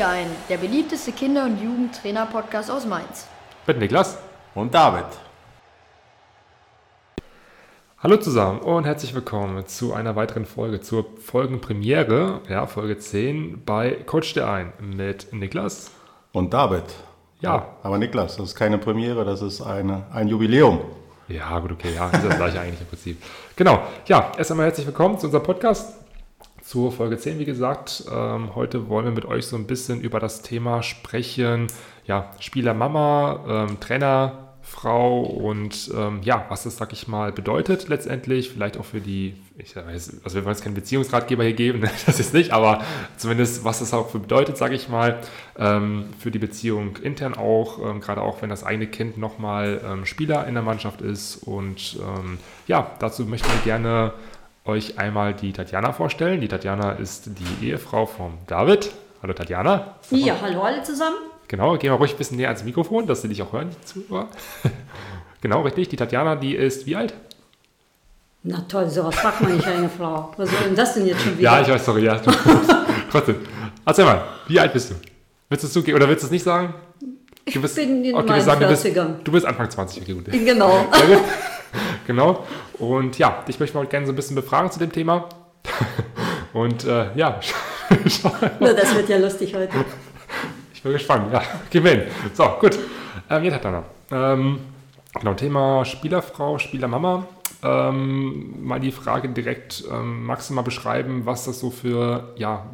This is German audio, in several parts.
Dir ein, der beliebteste Kinder- und Jugendtrainer-Podcast aus Mainz. Mit Niklas und David. Hallo zusammen und herzlich willkommen zu einer weiteren Folge, zur Folgenpremiere, ja, Folge 10 bei Coach dir ein mit Niklas und David. Ja. Aber Niklas, das ist keine Premiere, das ist eine, ein Jubiläum. Ja, gut, okay, ja, ist das gleiche eigentlich im Prinzip. Genau, ja, erst einmal herzlich willkommen zu unserem Podcast zur Folge 10, wie gesagt. Ähm, heute wollen wir mit euch so ein bisschen über das Thema sprechen. Ja, Spieler Mama, ähm, Trainer, Frau und ähm, ja, was das, sag ich mal, bedeutet letztendlich, vielleicht auch für die, ich weiß, also wir wollen jetzt keinen Beziehungsratgeber hier geben, das ist nicht, aber zumindest, was das auch für bedeutet, sage ich mal, ähm, für die Beziehung intern auch, ähm, gerade auch, wenn das eigene Kind nochmal ähm, Spieler in der Mannschaft ist und ähm, ja, dazu möchten wir gerne euch einmal die Tatjana vorstellen. Die Tatjana ist die Ehefrau von David. Hallo Tatjana. Ja, hallo alle zusammen. Genau, gehen wir ruhig ein bisschen näher ans Mikrofon, dass sie dich auch hören, die Zuhörer. genau, richtig. Die Tatjana, die ist wie alt? Na toll, sowas fragt man nicht eine Frau. Was soll denn das denn jetzt schon wieder? Ja, ich weiß, sorry, ja. Trotzdem. Erzähl mal, wie alt bist du? Willst du es zugeben oder willst du es nicht sagen? Du ich bist, bin in okay, meinen sagen, 40ern. Du bist, du bist Anfang 20, okay, gut. Genau. Genau. Und ja, dich möchte ich mal gerne so ein bisschen befragen zu dem Thema. Und äh, ja, Na, das wird ja lustig heute. Ich bin gespannt. Ja, gewinn. So, gut. Ähm, jetzt hat noch. Ähm, genau, Thema Spielerfrau, Spielermama. Ähm, mal die Frage direkt, ähm, magst du mal beschreiben, was das so für ja,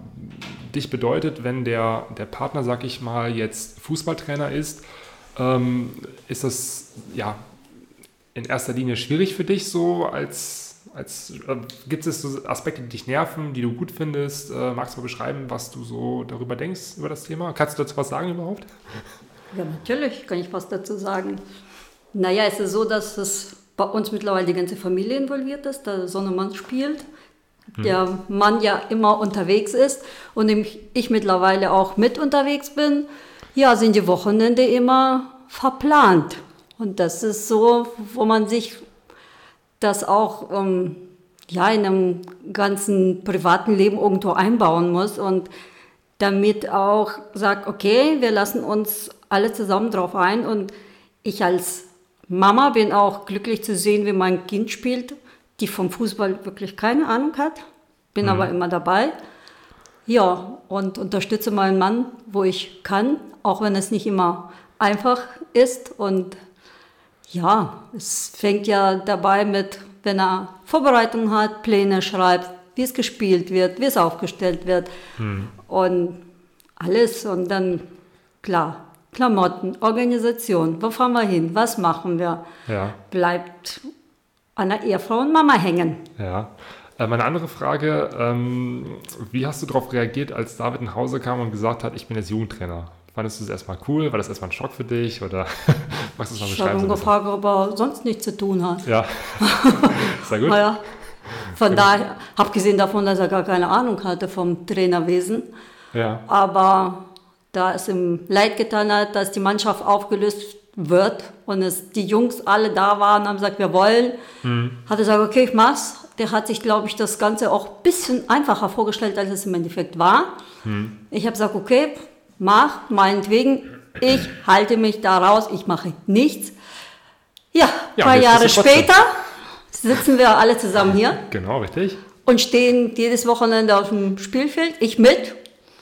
dich bedeutet, wenn der, der Partner, sag ich mal, jetzt Fußballtrainer ist? Ähm, ist das ja in erster Linie schwierig für dich so als als, äh, gibt es so Aspekte, die dich nerven, die du gut findest? Äh, magst du mal beschreiben, was du so darüber denkst, über das Thema? Kannst du dazu was sagen überhaupt? Ja, natürlich kann ich was dazu sagen. Naja, es ist so, dass es bei uns mittlerweile die ganze Familie involviert ist. Der Sonnemann spielt, hm. der Mann ja immer unterwegs ist und ich mittlerweile auch mit unterwegs bin. Ja, sind die Wochenende immer verplant. Und das ist so, wo man sich das auch ähm, ja, in einem ganzen privaten Leben irgendwo einbauen muss und damit auch sagt, okay, wir lassen uns alle zusammen drauf ein und ich als Mama bin auch glücklich zu sehen, wie mein Kind spielt, die vom Fußball wirklich keine Ahnung hat, bin mhm. aber immer dabei. Ja, und unterstütze meinen Mann, wo ich kann, auch wenn es nicht immer einfach ist und ja, es fängt ja dabei mit, wenn er Vorbereitung hat, Pläne schreibt, wie es gespielt wird, wie es aufgestellt wird hm. und alles und dann klar, Klamotten, Organisation, wo fahren wir hin, was machen wir, ja. bleibt an der Ehefrau und Mama hängen. Ja. Äh, meine andere Frage, ähm, wie hast du darauf reagiert, als David nach Hause kam und gesagt hat, ich bin jetzt Jugendtrainer? Fandest du es erstmal cool? War das erstmal ein Schock für dich? Oder magst du es mal beschreiben? Ich habe ihn gefragt, ob er sonst nichts zu tun hat. Ja. Sehr gut. naja, von genau. daher, abgesehen davon, dass er gar keine Ahnung hatte vom Trainerwesen. Ja. Aber da es ihm leid getan hat, dass die Mannschaft aufgelöst wird und es die Jungs alle da waren, haben gesagt, wir wollen, mhm. hat er gesagt, okay, ich mach's. Der hat sich, glaube ich, das Ganze auch ein bisschen einfacher vorgestellt, als es im Endeffekt war. Mhm. Ich habe gesagt, okay, mach, meinetwegen, ich halte mich da raus, ich mache nichts. Ja, ja ein paar Jahre später sitzen wir alle zusammen hier. Genau, richtig. Und stehen jedes Wochenende auf dem Spielfeld, ich mit.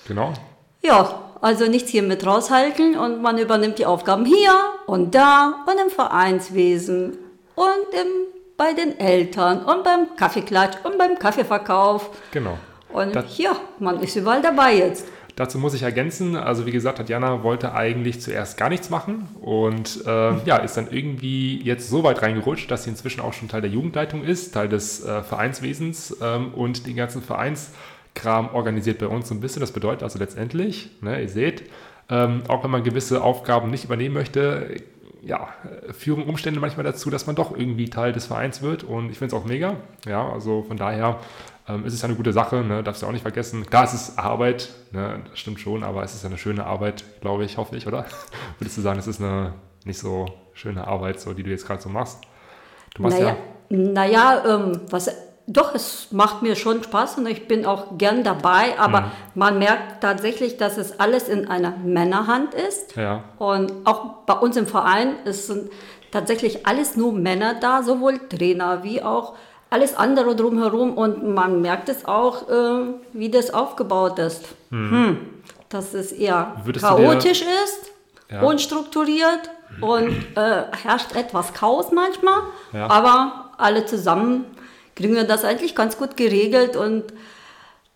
Genau. Ja, also nichts hier mit raushalten und man übernimmt die Aufgaben hier und da und im Vereinswesen und im, bei den Eltern und beim Kaffeeklatsch und beim Kaffeeverkauf. Genau. Und das ja, man ist überall dabei jetzt. Dazu muss ich ergänzen, also wie gesagt, Tatjana wollte eigentlich zuerst gar nichts machen und äh, ja, ist dann irgendwie jetzt so weit reingerutscht, dass sie inzwischen auch schon Teil der Jugendleitung ist, Teil des äh, Vereinswesens ähm, und den ganzen Vereinskram organisiert bei uns so ein bisschen. Das bedeutet also letztendlich, ne, ihr seht, ähm, auch wenn man gewisse Aufgaben nicht übernehmen möchte, ja, führen Umstände manchmal dazu, dass man doch irgendwie Teil des Vereins wird und ich finde es auch mega. Ja, also von daher ähm, es ist ja eine gute Sache, ne? darfst du auch nicht vergessen. Klar, es ist Arbeit, ne? das stimmt schon, aber es ist ja eine schöne Arbeit, glaube ich, hoffe ich, oder? Würdest du sagen, es ist eine nicht so schöne Arbeit, so, die du jetzt gerade so machst? Du machst naja, ja. Naja, ähm, was doch, es macht mir schon Spaß und ich bin auch gern dabei, aber mhm. man merkt tatsächlich, dass es alles in einer Männerhand ist. Ja. Und auch bei uns im Verein ist tatsächlich alles nur Männer da, sowohl Trainer wie auch alles andere drumherum. Und man merkt es auch, äh, wie das aufgebaut ist. Mhm. Hm, dass es eher Würdest chaotisch ist, ja. unstrukturiert und äh, herrscht etwas Chaos manchmal, ja. aber alle zusammen kriegen wir das eigentlich ganz gut geregelt und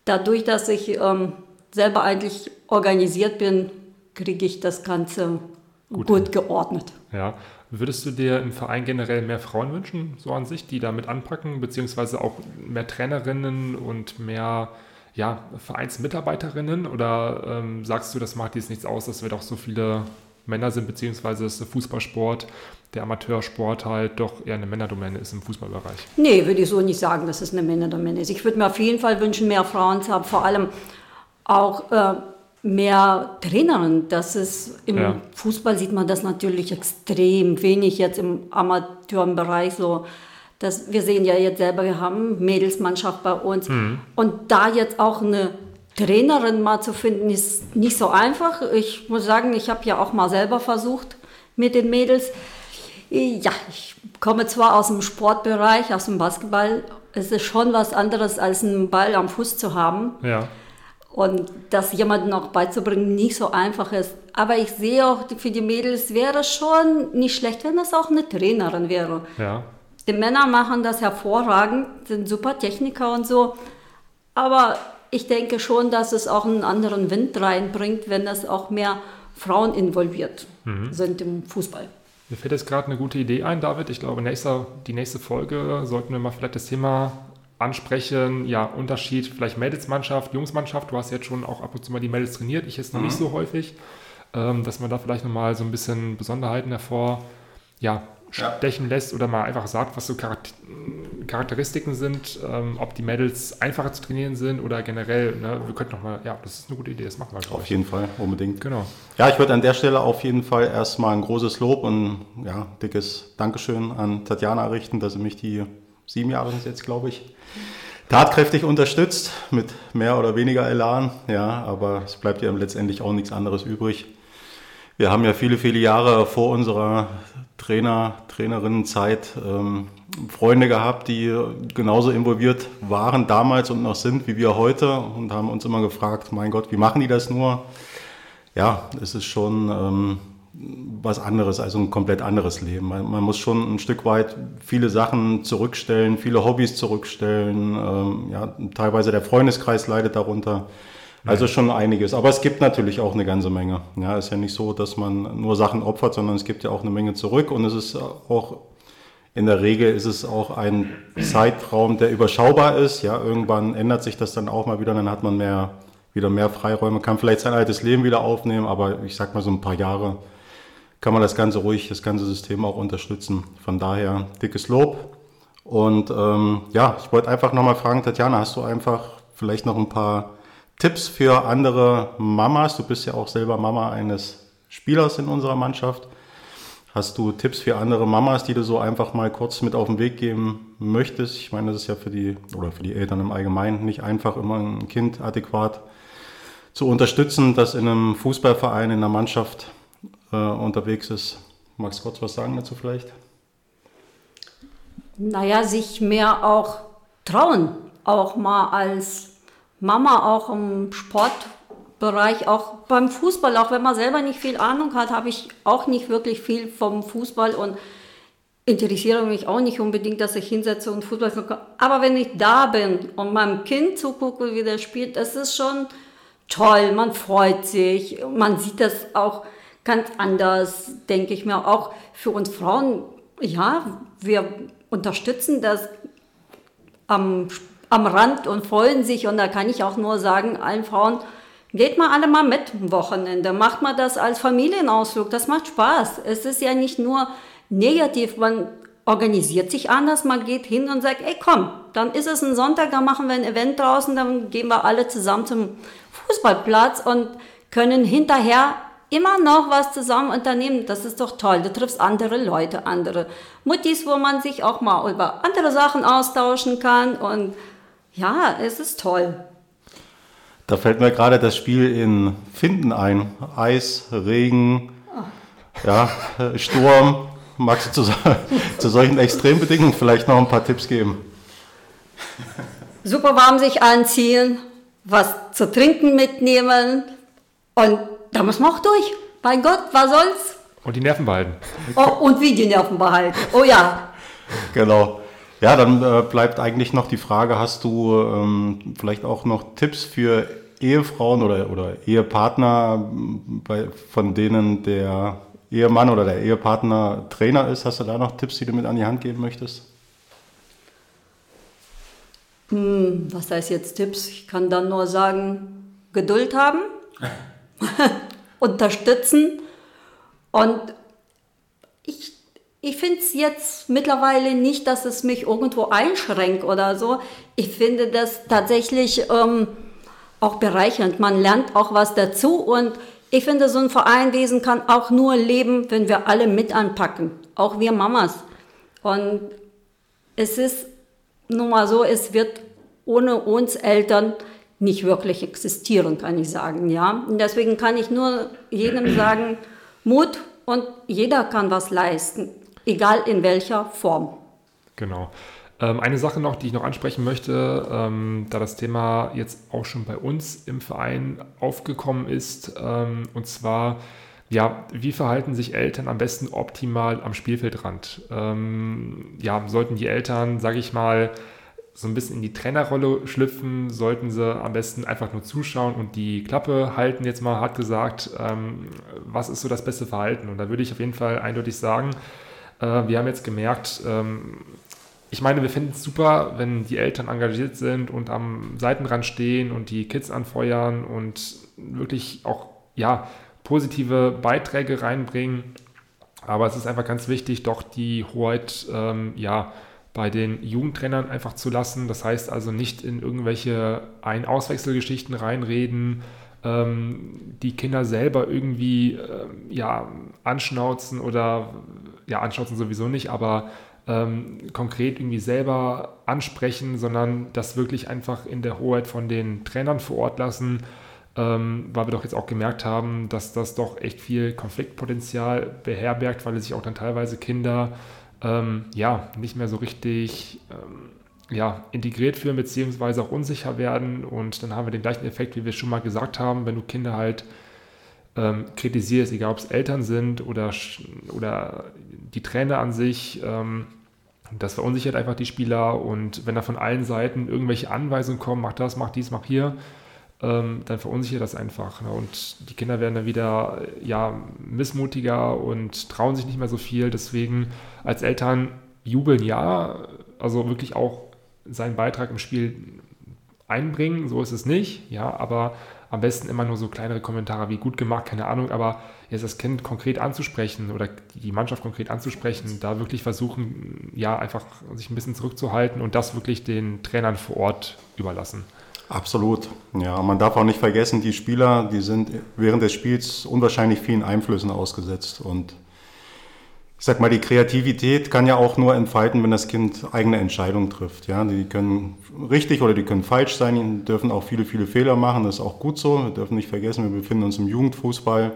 dadurch, dass ich ähm, selber eigentlich organisiert bin, kriege ich das Ganze gut, gut geordnet. Ja. Würdest du dir im Verein generell mehr Frauen wünschen, so an sich, die damit anpacken, beziehungsweise auch mehr Trainerinnen und mehr ja, Vereinsmitarbeiterinnen? Oder ähm, sagst du, das macht jetzt nichts aus, dass wir doch so viele Männer sind, beziehungsweise ist der Fußballsport, der Amateursport halt doch eher eine Männerdomäne ist im Fußballbereich. Nee, würde ich so nicht sagen, dass es eine Männerdomäne ist. Ich würde mir auf jeden Fall wünschen, mehr Frauen zu haben, vor allem auch äh, mehr Trainerinnen. Das ist im ja. Fußball sieht man das natürlich extrem wenig jetzt im Amateurbereich so. Das, wir sehen ja jetzt selber, wir haben Mädelsmannschaft bei uns. Mhm. Und da jetzt auch eine Trainerin mal zu finden, ist nicht so einfach. Ich muss sagen, ich habe ja auch mal selber versucht mit den Mädels. Ja, ich komme zwar aus dem Sportbereich, aus dem Basketball. Es ist schon was anderes, als einen Ball am Fuß zu haben. Ja. Und das jemandem auch beizubringen, nicht so einfach ist. Aber ich sehe auch, für die Mädels wäre schon nicht schlecht, wenn das auch eine Trainerin wäre. Ja. Die Männer machen das hervorragend, sind super Techniker und so. Aber ich denke schon, dass es auch einen anderen Wind reinbringt, wenn es auch mehr Frauen involviert mhm. sind im Fußball. Mir fällt jetzt gerade eine gute Idee ein, David. Ich glaube, nächster, die nächste Folge sollten wir mal vielleicht das Thema ansprechen. Ja, Unterschied, vielleicht Mädelsmannschaft, Jungsmannschaft. Du hast jetzt schon auch ab und zu mal die Mädels trainiert. Ich jetzt noch mhm. nicht so häufig. Ähm, dass man da vielleicht nochmal so ein bisschen Besonderheiten hervor ja, stechen ja. lässt oder mal einfach sagt, was so Charakteristiken sind, ähm, ob die Mädels einfacher zu trainieren sind oder generell, ne, wir könnten nochmal, ja, das ist eine gute Idee, das machen wir, Auf ich. jeden Fall, unbedingt. Genau. Ja, ich würde an der Stelle auf jeden Fall erstmal ein großes Lob und ja, dickes Dankeschön an Tatjana richten, dass sie mich die sieben Jahre sind jetzt, glaube ich, tatkräftig unterstützt, mit mehr oder weniger Elan, ja, aber es bleibt ja letztendlich auch nichts anderes übrig. Wir haben ja viele, viele Jahre vor unserer Trainer, Trainerinnenzeit ähm, Freunde gehabt, die genauso involviert waren damals und noch sind wie wir heute und haben uns immer gefragt, mein Gott, wie machen die das nur? Ja, es ist schon ähm, was anderes, also ein komplett anderes Leben. Man, man, muss schon ein Stück weit viele Sachen zurückstellen, viele Hobbys zurückstellen. Ähm, ja, teilweise der Freundeskreis leidet darunter. Also schon einiges. Aber es gibt natürlich auch eine ganze Menge. Ja, ist ja nicht so, dass man nur Sachen opfert, sondern es gibt ja auch eine Menge zurück. Und es ist auch, in der Regel ist es auch ein Zeitraum, der überschaubar ist. Ja, irgendwann ändert sich das dann auch mal wieder. Dann hat man mehr, wieder mehr Freiräume, kann vielleicht sein altes Leben wieder aufnehmen. Aber ich sag mal so ein paar Jahre kann man das Ganze ruhig, das ganze System auch unterstützen. Von daher dickes Lob. Und ähm, ja, ich wollte einfach nochmal fragen, Tatjana, hast du einfach vielleicht noch ein paar Tipps für andere Mamas? Du bist ja auch selber Mama eines Spielers in unserer Mannschaft. Hast du Tipps für andere Mamas, die du so einfach mal kurz mit auf den Weg geben möchtest? Ich meine, das ist ja für die oder für die Eltern im Allgemeinen nicht einfach, immer ein Kind adäquat zu unterstützen, das in einem Fußballverein, in einer Mannschaft äh, unterwegs ist. Magst du kurz was sagen dazu vielleicht? Naja, sich mehr auch trauen, auch mal als Mama auch im Sportbereich, auch beim Fußball, auch wenn man selber nicht viel Ahnung hat, habe ich auch nicht wirklich viel vom Fußball und interessiere mich auch nicht unbedingt, dass ich hinsetze und Fußball. Aber wenn ich da bin und meinem Kind zugucke, wie der spielt, das ist schon toll. Man freut sich. Man sieht das auch ganz anders, denke ich mir. Auch für uns Frauen, ja, wir unterstützen das am am Rand und freuen sich. Und da kann ich auch nur sagen, allen Frauen, geht mal alle mal mit am Wochenende. Macht mal das als Familienausflug. Das macht Spaß. Es ist ja nicht nur negativ, man organisiert sich anders, man geht hin und sagt, ey komm, dann ist es ein Sonntag, dann machen wir ein Event draußen, dann gehen wir alle zusammen zum Fußballplatz und können hinterher immer noch was zusammen unternehmen. Das ist doch toll. Du triffst andere Leute, andere Muttis, wo man sich auch mal über andere Sachen austauschen kann. Und ja, es ist toll. Da fällt mir gerade das Spiel in Finden ein. Eis, Regen, ja, Sturm. Magst du zu, zu solchen Extrembedingungen vielleicht noch ein paar Tipps geben? Super warm sich anziehen, was zu trinken mitnehmen und da muss man auch durch. Mein Gott, was soll's? Und die Nerven behalten. Oh, und wie die Nerven behalten. Oh ja. genau. Ja, dann äh, bleibt eigentlich noch die Frage, hast du ähm, vielleicht auch noch Tipps für Ehefrauen oder, oder Ehepartner, bei, von denen der Ehemann oder der Ehepartner Trainer ist? Hast du da noch Tipps, die du mit an die Hand geben möchtest? Hm, was heißt jetzt Tipps? Ich kann dann nur sagen, Geduld haben, unterstützen und ich, ich finde es jetzt mittlerweile nicht, dass es mich irgendwo einschränkt oder so. Ich finde das tatsächlich ähm, auch bereichernd. Man lernt auch was dazu und ich finde, so ein Vereinwesen kann auch nur leben, wenn wir alle mit anpacken, auch wir Mamas. Und es ist nun mal so, es wird ohne uns Eltern nicht wirklich existieren, kann ich sagen. Ja? Und deswegen kann ich nur jedem sagen, Mut und jeder kann was leisten, egal in welcher Form. Genau. Ähm, eine Sache noch, die ich noch ansprechen möchte, ähm, da das Thema jetzt auch schon bei uns im Verein aufgekommen ist, ähm, und zwar, ja, wie verhalten sich Eltern am besten optimal am Spielfeldrand? Ähm, ja, sollten die Eltern, sage ich mal, so ein bisschen in die Trainerrolle schlüpfen, sollten sie am besten einfach nur zuschauen und die Klappe halten, jetzt mal hart gesagt, ähm, was ist so das beste Verhalten? Und da würde ich auf jeden Fall eindeutig sagen, äh, wir haben jetzt gemerkt, ähm, ich meine, wir finden es super, wenn die Eltern engagiert sind und am Seitenrand stehen und die Kids anfeuern und wirklich auch ja, positive Beiträge reinbringen. Aber es ist einfach ganz wichtig, doch die Hoheit ähm, ja, bei den Jugendtrainern einfach zu lassen. Das heißt also nicht in irgendwelche Ein-Auswechselgeschichten reinreden, ähm, die Kinder selber irgendwie ähm, ja, anschnauzen oder ja, anschnauzen sowieso nicht, aber ähm, konkret irgendwie selber ansprechen, sondern das wirklich einfach in der Hoheit von den Trainern vor Ort lassen, ähm, weil wir doch jetzt auch gemerkt haben, dass das doch echt viel Konfliktpotenzial beherbergt, weil es sich auch dann teilweise Kinder ähm, ja nicht mehr so richtig ähm, ja, integriert fühlen, beziehungsweise auch unsicher werden. Und dann haben wir den gleichen Effekt, wie wir schon mal gesagt haben, wenn du Kinder halt ähm, kritisierst, egal ob es Eltern sind oder, oder die Trainer an sich, ähm, das verunsichert einfach die Spieler und wenn da von allen Seiten irgendwelche Anweisungen kommen, mach das, mach dies, mach hier, ähm, dann verunsichert das einfach. Ne? Und die Kinder werden dann wieder ja, missmutiger und trauen sich nicht mehr so viel. Deswegen als Eltern jubeln ja, also wirklich auch seinen Beitrag im Spiel einbringen, so ist es nicht, ja, aber am besten immer nur so kleinere Kommentare wie gut gemacht, keine Ahnung, aber jetzt das Kind konkret anzusprechen oder die Mannschaft konkret anzusprechen, da wirklich versuchen, ja, einfach sich ein bisschen zurückzuhalten und das wirklich den Trainern vor Ort überlassen. Absolut. Ja, man darf auch nicht vergessen, die Spieler, die sind während des Spiels unwahrscheinlich vielen Einflüssen ausgesetzt und ich sag mal, die Kreativität kann ja auch nur entfalten, wenn das Kind eigene Entscheidungen trifft. Ja, die können richtig oder die können falsch sein, die dürfen auch viele, viele Fehler machen. Das ist auch gut so. Wir dürfen nicht vergessen, wir befinden uns im Jugendfußball.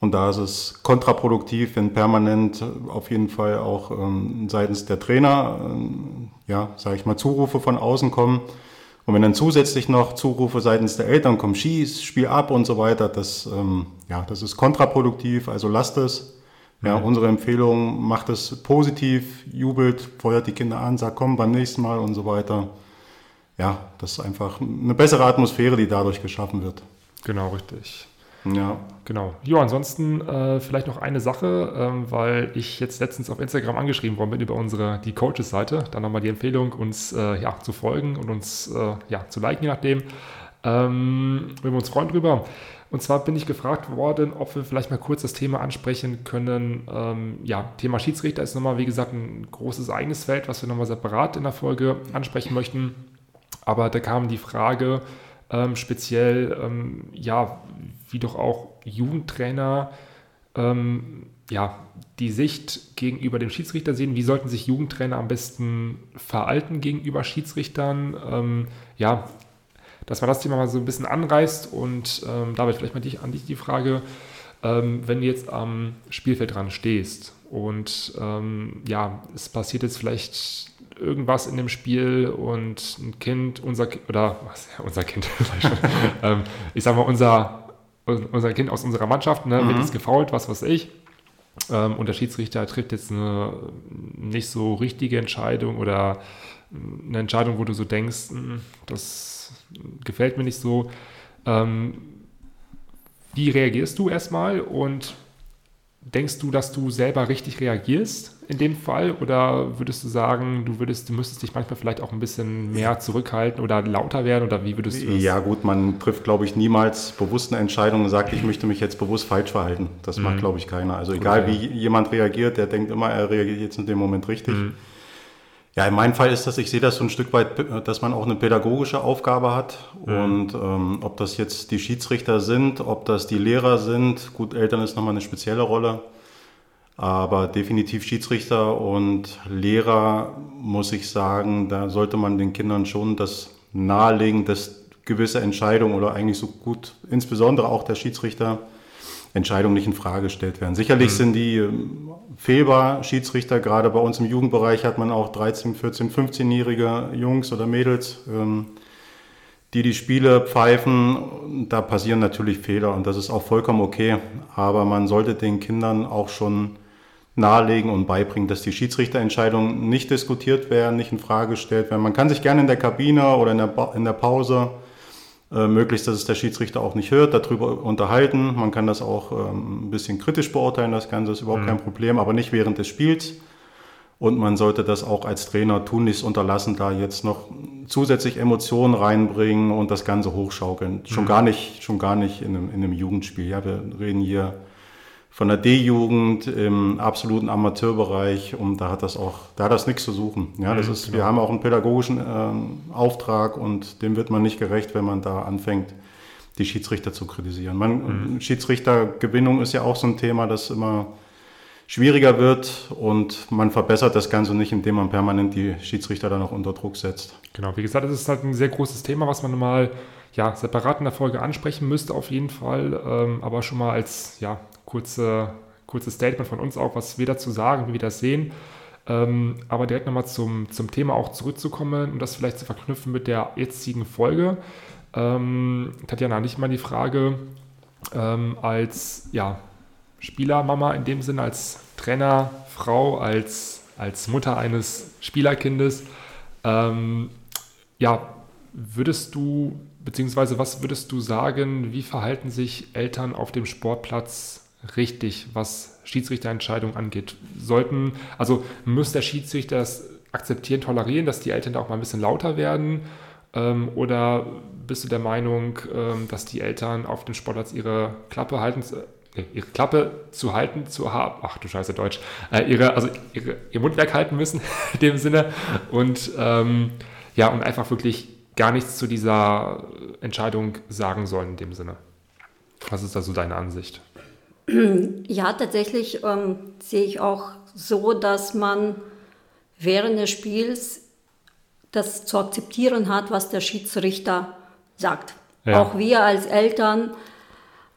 Und da ist es kontraproduktiv, wenn permanent auf jeden Fall auch ähm, seitens der Trainer, ähm, ja, sage ich mal, Zurufe von außen kommen. Und wenn dann zusätzlich noch Zurufe seitens der Eltern kommen, schieß, spiel ab und so weiter, das, ähm, ja, das ist kontraproduktiv. Also lasst es. Ja, mhm. unsere Empfehlung, macht es positiv, jubelt, feuert die Kinder an, sagt komm beim nächsten Mal und so weiter. Ja, das ist einfach eine bessere Atmosphäre, die dadurch geschaffen wird. Genau, richtig. Ja. Genau. Jo, ansonsten äh, vielleicht noch eine Sache, ähm, weil ich jetzt letztens auf Instagram angeschrieben worden bin über unsere die Coaches-Seite. Dann nochmal die Empfehlung, uns äh, ja, zu folgen und uns äh, ja, zu liken, je nachdem. Ähm, wir uns freuen drüber. Und zwar bin ich gefragt worden, ob wir vielleicht mal kurz das Thema ansprechen können. Ähm, ja, Thema Schiedsrichter ist nochmal, wie gesagt, ein großes eigenes Feld, was wir nochmal separat in der Folge ansprechen möchten. Aber da kam die Frage, ähm, speziell, ähm, ja, wie doch auch Jugendtrainer ähm, ja, die Sicht gegenüber dem Schiedsrichter sehen. Wie sollten sich Jugendtrainer am besten verhalten gegenüber Schiedsrichtern? Ähm, ja, dass man das Thema mal so ein bisschen anreißt und ähm, David, vielleicht mal dich, an dich die Frage, ähm, wenn du jetzt am Spielfeld dran stehst und ähm, ja, es passiert jetzt vielleicht irgendwas in dem Spiel und ein Kind, unser oder was, unser Kind, ähm, ich sag mal, unser, unser Kind aus unserer Mannschaft ne, mhm. wird jetzt gefault, was weiß ich. Ähm, und der Schiedsrichter trifft jetzt eine nicht so richtige Entscheidung oder eine Entscheidung, wo du so denkst, hm, das gefällt mir nicht so. Ähm, wie reagierst du erstmal und denkst du, dass du selber richtig reagierst in dem Fall oder würdest du sagen, du würdest, du müsstest dich manchmal vielleicht auch ein bisschen mehr zurückhalten oder lauter werden oder wie würdest du das? Ja gut, man trifft glaube ich niemals bewusst eine Entscheidung und sagt, ich möchte mich jetzt bewusst falsch verhalten. Das mhm. macht glaube ich keiner. Also egal okay. wie jemand reagiert, der denkt immer, er reagiert jetzt in dem Moment richtig. Mhm. Ja, in meinem Fall ist das, ich sehe das so ein Stück weit, dass man auch eine pädagogische Aufgabe hat. Mhm. Und ähm, ob das jetzt die Schiedsrichter sind, ob das die Lehrer sind, gut, Eltern ist nochmal eine spezielle Rolle. Aber definitiv Schiedsrichter und Lehrer, muss ich sagen, da sollte man den Kindern schon das nahelegen, dass gewisse Entscheidungen oder eigentlich so gut, insbesondere auch der Schiedsrichter, Entscheidungen nicht in Frage gestellt werden. Sicherlich mhm. sind die ähm, fehlbar, Schiedsrichter, gerade bei uns im Jugendbereich hat man auch 13, 14, 15-jährige Jungs oder Mädels, ähm, die die Spiele pfeifen. Da passieren natürlich Fehler und das ist auch vollkommen okay. Aber man sollte den Kindern auch schon nahelegen und beibringen, dass die Schiedsrichterentscheidungen nicht diskutiert werden, nicht in Frage gestellt werden. Man kann sich gerne in der Kabine oder in der, in der Pause äh, möglichst, dass es der Schiedsrichter auch nicht hört, darüber unterhalten. Man kann das auch ähm, ein bisschen kritisch beurteilen, das Ganze ist überhaupt mhm. kein Problem, aber nicht während des Spiels. Und man sollte das auch als Trainer tunlichst unterlassen, da jetzt noch zusätzlich Emotionen reinbringen und das Ganze hochschaukeln. Mhm. Schon gar nicht, schon gar nicht in einem, in einem Jugendspiel. Ja, wir reden hier von der D-Jugend im absoluten Amateurbereich und da hat das auch, da hat das nichts zu suchen. Ja, das mhm, ist, genau. wir haben auch einen pädagogischen äh, Auftrag und dem wird man nicht gerecht, wenn man da anfängt, die Schiedsrichter zu kritisieren. Man, mhm. Schiedsrichtergewinnung ist ja auch so ein Thema, das immer schwieriger wird und man verbessert das Ganze nicht, indem man permanent die Schiedsrichter dann auch unter Druck setzt. Genau, wie gesagt, das ist halt ein sehr großes Thema, was man mal ja, separat in der Folge ansprechen müsste auf jeden Fall, ähm, aber schon mal als ja, kurze, kurzes Statement von uns auch, was wir dazu sagen, wie wir das sehen. Ähm, aber direkt nochmal zum, zum Thema auch zurückzukommen und das vielleicht zu verknüpfen mit der jetzigen Folge. Ähm, Tatjana, nicht mal die Frage, ähm, als ja, Spielermama in dem Sinne, als Trainerfrau, als, als Mutter eines Spielerkindes, ähm, ja, würdest du, beziehungsweise was würdest du sagen, wie verhalten sich Eltern auf dem Sportplatz richtig, was Schiedsrichterentscheidungen angeht. Sollten, also muss der Schiedsrichter das akzeptieren, tolerieren, dass die Eltern da auch mal ein bisschen lauter werden? Ähm, oder bist du der Meinung, ähm, dass die Eltern auf dem Sportplatz ihre Klappe halten, äh, ihre Klappe zu halten, zu haben, ach du Scheiße, Deutsch, äh, ihre, also ihre, ihr Mundwerk halten müssen, in dem Sinne, und ähm, ja, und einfach wirklich gar nichts zu dieser Entscheidung sagen sollen, in dem Sinne. Was ist da so deine Ansicht? Ja, tatsächlich ähm, sehe ich auch so, dass man während des Spiels das zu akzeptieren hat, was der Schiedsrichter sagt. Ja. Auch wir als Eltern,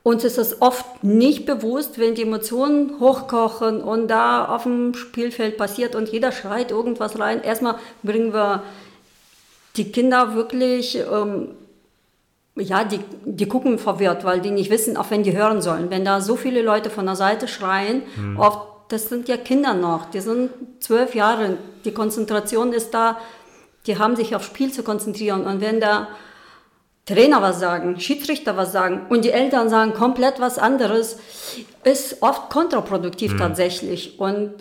uns ist es oft nicht bewusst, wenn die Emotionen hochkochen und da auf dem Spielfeld passiert und jeder schreit irgendwas rein. Erstmal bringen wir die Kinder wirklich ähm, ja, die, die gucken verwirrt, weil die nicht wissen, auf wen die hören sollen. Wenn da so viele Leute von der Seite schreien, mhm. oft, das sind ja Kinder noch, die sind zwölf Jahre, die Konzentration ist da, die haben sich aufs Spiel zu konzentrieren. Und wenn da Trainer was sagen, Schiedsrichter was sagen und die Eltern sagen komplett was anderes, ist oft kontraproduktiv mhm. tatsächlich. Und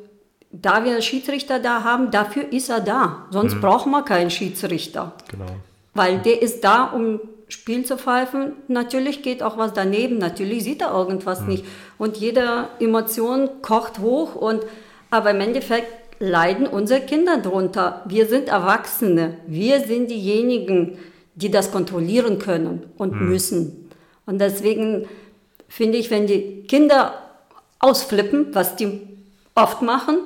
da wir Schiedsrichter da haben, dafür ist er da. Sonst mhm. brauchen wir keinen Schiedsrichter. Genau. Weil der ist da, um Spiel zu pfeifen. Natürlich geht auch was daneben, natürlich sieht er irgendwas mhm. nicht. Und jede Emotion kocht hoch und aber im Endeffekt leiden unsere Kinder drunter. Wir sind Erwachsene. Wir sind diejenigen, die das kontrollieren können und mhm. müssen. Und deswegen finde ich, wenn die Kinder ausflippen, was die oft machen,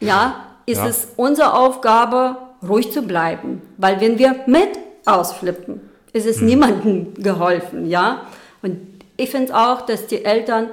ja, ist Ja. es unsere Aufgabe, ruhig zu bleiben. Weil wenn wir mit ausflippen, ist Hm. es niemandem geholfen, ja. Und ich finde auch, dass die Eltern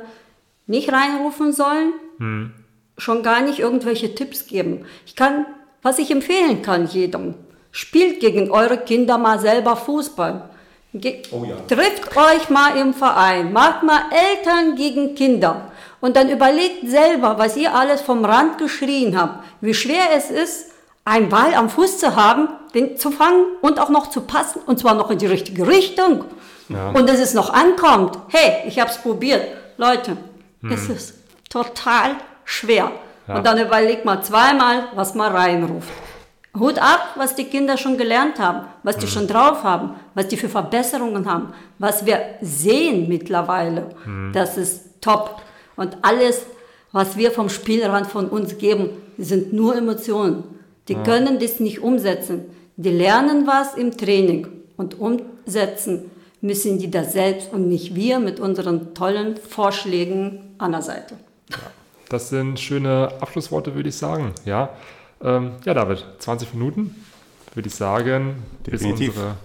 nicht reinrufen sollen, Hm. schon gar nicht irgendwelche Tipps geben. Ich kann, was ich empfehlen kann jedem, spielt gegen eure Kinder mal selber Fußball. Ge Oh ja. Trifft euch mal im Verein, macht mal Eltern gegen Kinder und dann überlegt selber, was ihr alles vom Rand geschrien habt, wie schwer es ist, einen Ball am Fuß zu haben, den zu fangen und auch noch zu passen und zwar noch in die richtige Richtung. Ja. Und dass es noch ankommt. Hey, ich habe es probiert. Leute, es ist total schwer. Ja. Und dann überlegt mal zweimal, was man reinruft. Hut ab, was die Kinder schon gelernt haben, was die schon drauf haben, was die für Verbesserungen haben, was wir sehen mittlerweile. Das ist top. Und alles, was wir vom Spielrand von uns geben, sind nur Emotionen. Die können das nicht umsetzen. Die lernen was im Training und umsetzen müssen die das selbst und nicht wir mit unseren tollen Vorschlägen an der Seite. Das sind schöne Abschlussworte, würde ich sagen. Ja, ähm, ja David, 20 Minuten, würde ich sagen, Definitiv. bis unsere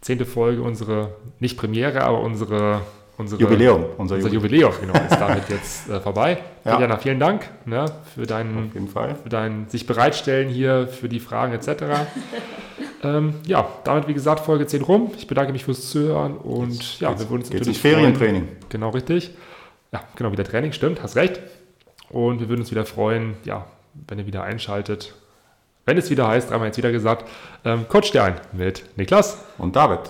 zehnte Folge, unsere, nicht Premiere, aber unsere, unsere Jubiläum, unser unser Jubiläum. Jubiläum, genau, ist damit jetzt äh, vorbei. Ja. Tatjana, vielen Dank ne, für deinen Auf jeden Fall. für dein sich bereitstellen hier, für die Fragen etc. ähm, ja, damit wie gesagt Folge 10 rum. Ich bedanke mich fürs Zuhören und ja, wir würden uns natürlich Ferientraining. Freuen. Genau richtig. Ja, genau, wieder Training, stimmt, hast recht. Und wir würden uns wieder freuen, ja, wenn ihr wieder einschaltet. Wenn es wieder heißt, dreimal jetzt wieder gesagt, ähm, Coach dir ein mit Niklas. Und David.